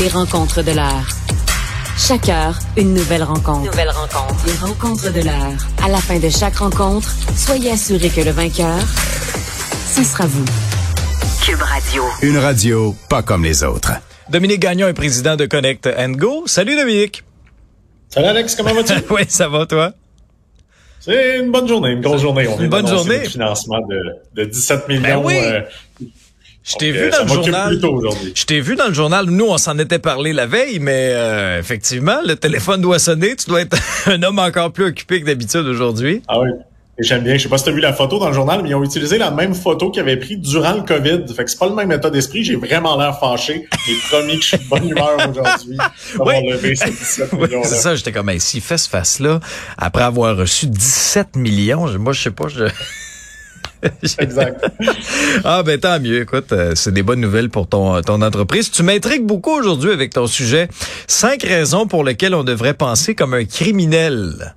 Les rencontres de l'heure. Chaque heure, une nouvelle rencontre. Nouvelle rencontre. Les rencontres de l'heure. À la fin de chaque rencontre, soyez assurés que le vainqueur, ce sera vous. Cube Radio. Une radio pas comme les autres. Dominique Gagnon est président de Connect Go. Salut Dominique. Salut Alex, comment vas-tu? oui, ça va toi? C'est une bonne journée, une grosse journée. On une bonne journée. Un financement de, de 17 millions. Ben oui. euh, Je t'ai vu dans le journal. Je t'ai vu dans le journal. Nous, on s'en était parlé la veille, mais euh, effectivement, le téléphone doit sonner. Tu dois être un homme encore plus occupé que d'habitude aujourd'hui. Ah oui. Et j'aime bien. Je sais pas si tu as vu la photo dans le journal, mais ils ont utilisé la même photo qu'ils avaient pris durant le COVID. Fait que c'est pas le même état d'esprit. J'ai vraiment l'air fâché. J'ai promis que je suis de bonne humeur aujourd'hui. Oui. d'avoir levé ces 17 Oui, millions-là. c'est ça. J'étais comme, s'il fait ce face-là, après avoir reçu 17 millions, moi, je sais pas, je... Ah ben tant mieux, écoute, euh, c'est des bonnes nouvelles pour ton, ton entreprise. Tu m'intrigues beaucoup aujourd'hui avec ton sujet. Cinq raisons pour lesquelles on devrait penser comme un criminel.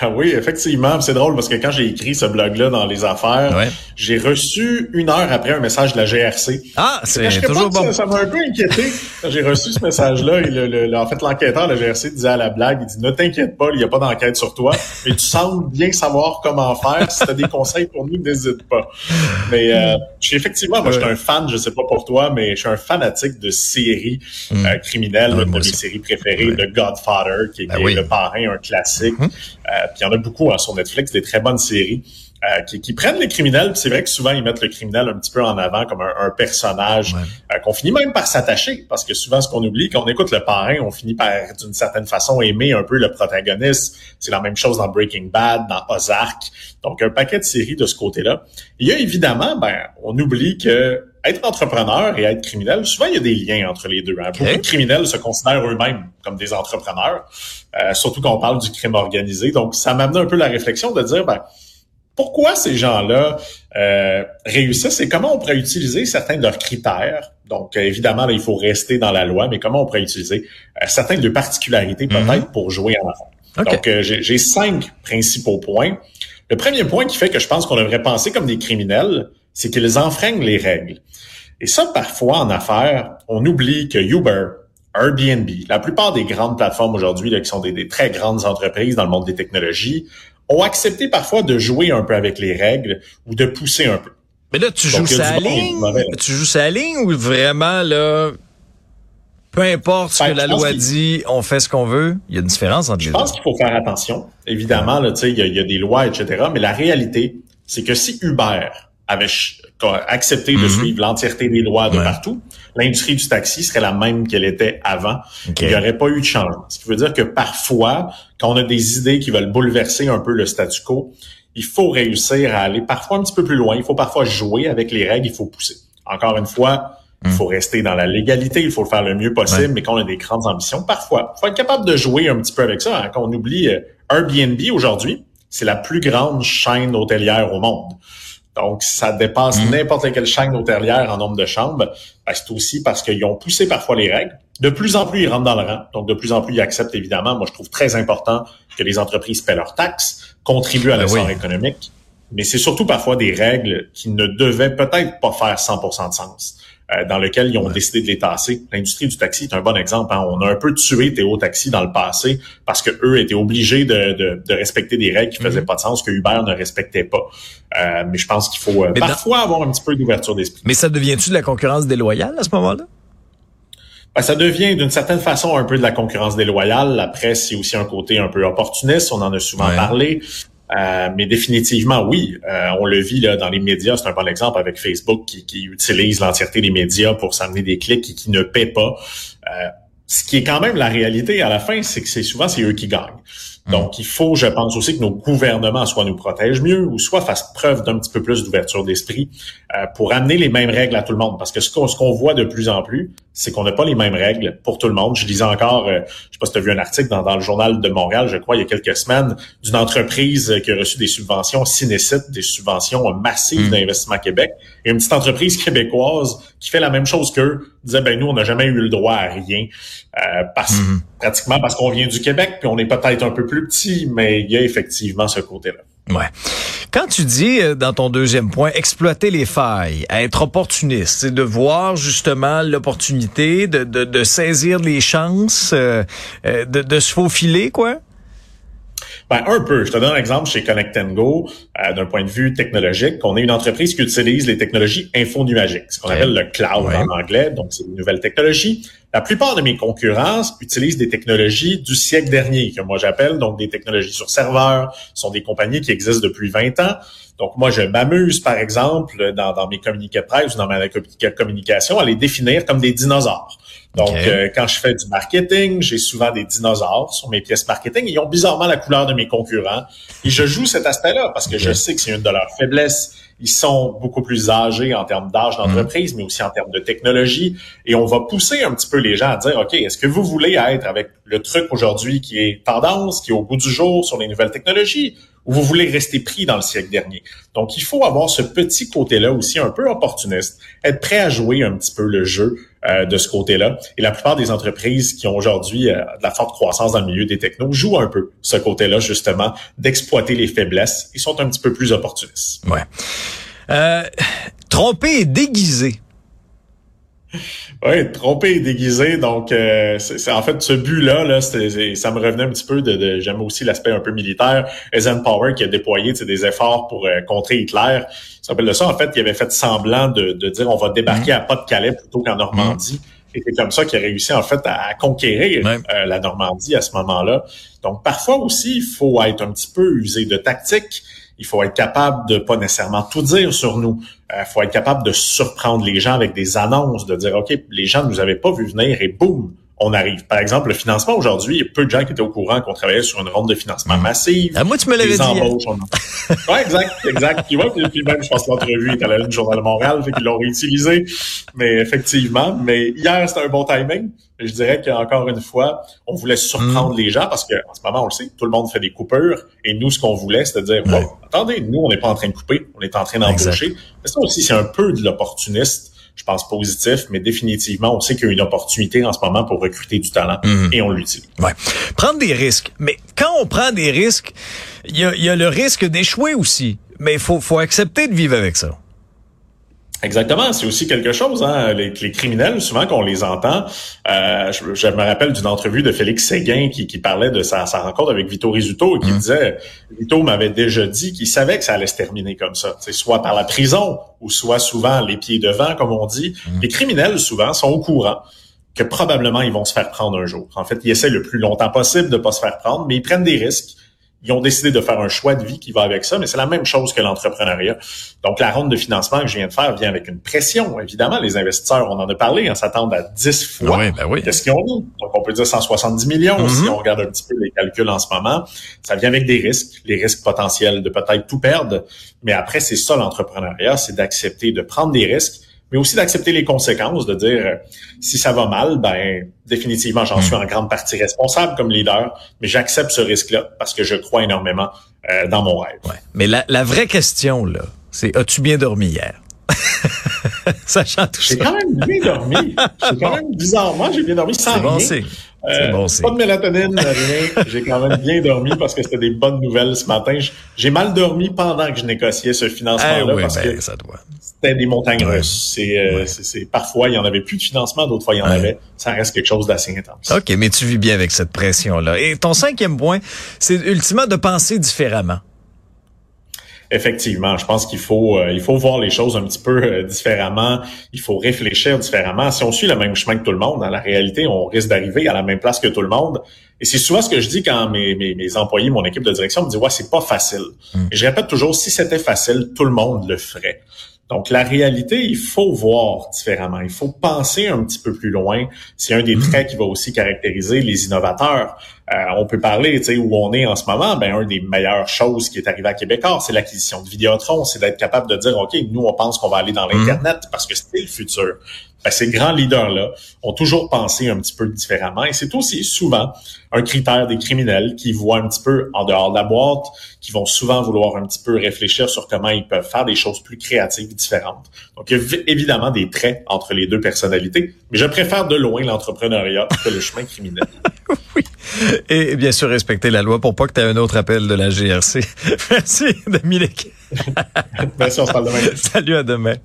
Ah oui, effectivement. C'est drôle parce que quand j'ai écrit ce blog-là dans les affaires, Ouais. j'ai reçu une heure après un message de la GRC. Ah, c'est toujours bon. Ça m'a un peu inquiété quand j'ai reçu ce message-là. Et le, le- le- en fait, l'enquêteur, le GRC, disait à la blague, il dit, ne t'inquiète pas, il n'y a pas d'enquête sur toi, mais tu sembles bien savoir comment faire. Si tu as des conseils pour nous, n'hésite pas. Mais euh, je suis effectivement, moi, je suis un fan, je sais pas pour toi, mais je suis un fanatique de séries Mm. euh, criminelles. Moi de mes séries préférées, The Godfather, qui est, Ben qui est oui. le parrain, un classique. Mhm. Euh, puis il y en a beaucoup hein, sur Netflix, des très bonnes séries. euh, qui, qui prennent les criminels, c'est vrai que souvent ils mettent le criminel un petit peu en avant comme un, un personnage Ouais. euh, qu'on finit même par s'attacher, parce que souvent ce qu'on oublie, quand on écoute le parrain, on finit par d'une certaine façon aimer un peu le protagoniste. C'est la même chose dans Breaking Bad, dans Ozark, donc un paquet de séries de ce côté-là. Il y a évidemment, ben, on oublie que être entrepreneur et être criminel, souvent il y a des liens entre les deux. hein. Beaucoup de criminels se considèrent eux-mêmes comme des entrepreneurs, euh, surtout quand on parle du crime organisé. Donc ça m'amène un peu la réflexion de dire, ben, pourquoi ces gens-là euh, réussissent et comment on pourrait utiliser certains de leurs critères? Donc, euh, évidemment, là, il faut rester dans la loi, mais comment on pourrait utiliser euh, certaines de particularités peut-être pour jouer en affaires. OK. Donc, euh, j'ai j'ai cinq principaux points. Le premier point qui fait que je pense qu'on devrait penser comme des criminels, c'est qu'ils enfreignent les règles. Et ça, parfois, en affaires, on oublie que Uber, Airbnb, la plupart des grandes plateformes aujourd'hui, qui sont des, des très grandes entreprises dans le monde des technologies, ont accepté parfois de jouer un peu avec les règles ou de pousser un peu. Mais là, tu joues Donc, a sa ligne, tu joues sa ligne ou vraiment, là, peu importe ce Ben, que la je pense loi dit, on fait ce qu'on veut? Il y a une différence entre Je les pense deux. qu'il faut faire attention. Évidemment, là, tu sais, il y, a- il y a des lois, etc. Mais la réalité, c'est que si Uber avait accepté de Mhm. suivre l'entièreté des lois de Ouais. partout, l'industrie du taxi serait la même qu'elle était avant. OK. Il n'y aurait pas eu de changement. Ce qui veut dire que parfois, quand on a des idées qui veulent bouleverser un peu le statu quo, il faut réussir à aller parfois un petit peu plus loin. Il faut parfois jouer avec les règles, il faut pousser. Encore une fois, il faut rester dans la légalité, il faut le faire le mieux possible, Ouais. mais quand on a des grandes ambitions, parfois, il faut être capable de jouer un petit peu avec ça. hein. Quand on oublie euh, Airbnb aujourd'hui, c'est la plus grande chaîne hôtelière au monde. Donc, ça dépasse n'importe quelle chaîne hôtelière en nombre de chambres. Ben, c'est aussi parce qu'ils ont poussé parfois les règles. De plus en plus, ils rentrent dans le rang. Donc, de plus en plus, ils acceptent, évidemment. Moi, je trouve très important que les entreprises paient leurs taxes, contribuent à Ben l'essor oui. économique. Mais c'est surtout parfois des règles qui ne devaient peut-être pas faire 100% de sens, dans lesquelles ils ont décidé de les tasser. L'industrie du taxi est un bon exemple. hein. On a un peu tué Théo Taxi dans le passé parce que eux étaient obligés de, de- de respecter des règles qui faisaient Mhm. pas de sens, que Uber ne respectait pas. Euh, mais je pense qu'il faut euh, dans- parfois avoir un petit peu d'ouverture d'esprit. Mais ça devient-tu de la concurrence déloyale à ce moment-là? Ben, ça devient d'une certaine façon un peu de la concurrence déloyale. La presse, c'est aussi un côté un peu opportuniste. On en a souvent Ouais. parlé. Euh, mais définitivement, oui. Euh, on le vit là, dans les médias. C'est un bon exemple avec Facebook qui, qui utilise l'entièreté des médias pour s'amener des clics et qui ne paie pas. Euh, ce qui est quand même la réalité à la fin, c'est que c'est souvent c'est eux qui gagnent. Donc, il faut, je pense aussi, que nos gouvernements soit nous protègent mieux ou soit fassent preuve d'un petit peu plus d'ouverture d'esprit euh, pour amener les mêmes règles à tout le monde. Parce que ce qu'on ce qu'on voit de plus en plus, c'est qu'on n'a pas les mêmes règles pour tout le monde. Je lisais encore, euh, je sais pas si tu as vu un article dans, dans le journal de Montréal, je crois, il y a quelques semaines, d'une entreprise qui a reçu des subventions Cinécite, des subventions massives Mm. d'investissement Québec, et une petite entreprise québécoise qui fait la même chose qu'eux, disait, ben nous, on n'a jamais eu le droit à rien, euh, parce, Mhm. pratiquement parce qu'on vient du Québec, puis on est peut-être un peu plus petit, mais il y a effectivement ce côté-là. Ouais. Quand tu dis euh, dans ton deuxième point, exploiter les failles, être opportuniste, c'est de voir justement l'opportunité, de, de, de, saisir les chances, euh, euh, de, de se faufiler, quoi? Ben, un peu. Je te donne un exemple chez Connect Go, euh, d'un point de vue technologique. On est une entreprise qui utilise les technologies infonuagiques, ce qu'on appelle le cloud en anglais, donc c'est une nouvelle technologie. La plupart de mes concurrents utilisent des technologies du siècle dernier, que moi j'appelle donc des technologies sur serveur, sont des compagnies qui existent depuis 20 ans. Donc moi, je m'amuse, par exemple, dans, dans mes communiqués de presse ou dans ma communication, à les définir comme des dinosaures. Donc, euh, quand je fais du marketing, j'ai souvent des dinosaures sur mes pièces marketing. Ils ont bizarrement la couleur de mes concurrents. Et je joue cet aspect-là parce que je sais que c'est une de leurs faiblesses. Ils sont beaucoup plus âgés en termes d'âge d'entreprise, mm. mais aussi en termes de technologie. Et on va pousser un petit peu les gens à dire, OK, est-ce que vous voulez être avec le truc aujourd'hui qui est tendance, qui est au bout du jour sur les nouvelles technologies? Ou vous voulez rester pris dans le siècle dernier. Donc, il faut avoir ce petit côté-là aussi un peu opportuniste, être prêt à jouer un petit peu le jeu euh, de ce côté-là. Et la plupart des entreprises qui ont aujourd'hui euh, de la forte croissance dans le milieu des technos jouent un peu ce côté-là, justement, d'exploiter les faiblesses. Ils sont un petit peu plus opportunistes. Ouais. Euh, tromper et déguiser. Oui, trompé et déguisé. Donc, euh, c'est en fait ce but-là, là, ça me revenait un petit peu de. de J'aime aussi l'aspect un peu militaire. Eisenhower qui a déployé des efforts pour euh, contrer Hitler. Ça s'appelle ça. En fait, il avait fait semblant de, de dire on va débarquer mhm. à Pas-de-Calais plutôt qu'en Normandie. Et c'est comme ça qu'il a réussi en fait à, conquérir euh, la Normandie à ce moment-là. Donc, parfois aussi, il faut être un petit peu usé de tactique il faut être capable de pas nécessairement tout dire sur nous. Il euh, faut être capable de surprendre les gens avec des annonces, de dire, OK, les gens ne nous avaient pas vu venir et boum, on arrive. Par exemple, le financement aujourd'hui, il y a peu de gens qui étaient au courant qu'on travaillait sur une ronde de financement massive. Ah, moi, tu me l'avais dit. Oui, exact, exact. Puis, ouais, puis même, je pense que l'entrevue est à la du Journal de Montréal, fait qu'ils l'ont réutilisé. Mais effectivement, mais hier, c'était un bon timing. Je dirais qu'encore une fois, on voulait surprendre mm. les gens parce que en ce moment, on le sait, tout le monde fait des coupures. Et nous, ce qu'on voulait, c'était de dire, attendez, nous, on n'est pas en train de couper, on est en train d'embaucher. Mais ça aussi, c'est un peu de l'opportuniste je pense, positif, mais définitivement, on sait qu'il y a une opportunité en ce moment pour recruter du talent mhm. et on l'utilise. Ouais. Prendre des risques. Mais quand on prend des risques, il y a, y a, le risque d'échouer aussi. Mais il faut, faut accepter de vivre avec ça. Exactement, c'est aussi quelque chose. Hein? Les, les criminels, souvent qu'on les entend, euh, je, me rappelle d'une entrevue de Félix Séguin qui, qui parlait de sa, sa, rencontre avec Vito Rizzuto et qui mmh. disait, Vito m'avait déjà dit qu'il savait que ça allait se terminer comme ça, soit par la prison ou soit souvent les pieds devant, comme on dit. Mmh. Les criminels, souvent, sont au courant que probablement ils vont se faire prendre un jour. En fait, ils essaient le plus longtemps possible de pas se faire prendre, mais ils prennent des risques ils ont décidé de faire un choix de vie qui va avec ça, mais c'est la même chose que l'entrepreneuriat. Donc, la ronde de financement que je viens de faire vient avec une pression. Évidemment, les investisseurs, on en a parlé, hein, s'attendent à 10 fois oui, ben oui. qu'est-ce qu'ils ont mis. Donc, on peut dire 170 millions mm-hmm. si on regarde un petit peu les calculs en ce moment. Ça vient avec des risques, les risques potentiels de peut-être tout perdre. Mais après, c'est ça l'entrepreneuriat, c'est d'accepter de prendre des risques mais aussi d'accepter les conséquences, de dire euh, si ça va mal, ben définitivement j'en hmm. suis en grande partie responsable comme leader, mais j'accepte ce risque-là parce que je crois énormément euh, dans mon rêve. Ouais. Mais la, la vraie question là, c'est as-tu bien dormi hier? Sachant tout ça. J'ai quand même bien dormi. J'ai quand même bizarrement j'ai bien dormi sans bon, rien. Euh, bon, pas de mélatonine, rien. J'ai quand même bien dormi parce que c'était des bonnes nouvelles ce matin. J'ai mal dormi pendant que je négociais ce financement-là eh oui, parce ben, que ça doit. C'était des montagnes russes. C'est, euh, c'est, parfois il y en avait plus de financement, d'autres fois il y en avait. Ça reste quelque chose d'assez intense. Ok, mais tu vis bien avec cette pression-là. Et ton cinquième point, c'est ultimement de penser différemment. Effectivement, je pense qu'il faut euh, il faut voir les choses un petit peu euh, différemment. Il faut réfléchir différemment. Si on suit le même chemin que tout le monde, dans la réalité, on risque d'arriver à la même place que tout le monde. Et c'est souvent ce que je dis quand mes, mes, mes employés, mon équipe de direction me disent ouais c'est pas facile. Hmm. Et je répète toujours si c'était facile, tout le monde le ferait. Donc, la réalité, il faut voir différemment. Il faut penser un petit peu plus loin. C'est un des hmm. traits qui va aussi caractériser les innovateurs. Euh, on peut parler, tu sais, où on est en ce moment. Ben, un des meilleures choses qui est arrivé à Québécois, c'est l'acquisition de Vidéotron. C'est d'être capable de dire, OK, nous, on pense qu'on va aller dans hmm. l'Internet parce que c'est le futur. Ben, ces grands leaders-là ont toujours pensé un petit peu différemment. Et c'est aussi souvent un critère des criminels qui voient un petit peu en dehors de la boîte, qui vont souvent vouloir un petit peu réfléchir sur comment ils peuvent faire des choses plus créatives, différentes. Donc, il y a évidemment des traits entre les deux personnalités, mais je préfère de loin l'entrepreneuriat que le chemin criminel. oui. Et bien sûr, respecter la loi pour pas que tu aies un autre appel de la GRC. Merci, Dominique. Merci, on se parle demain. Salut, à demain.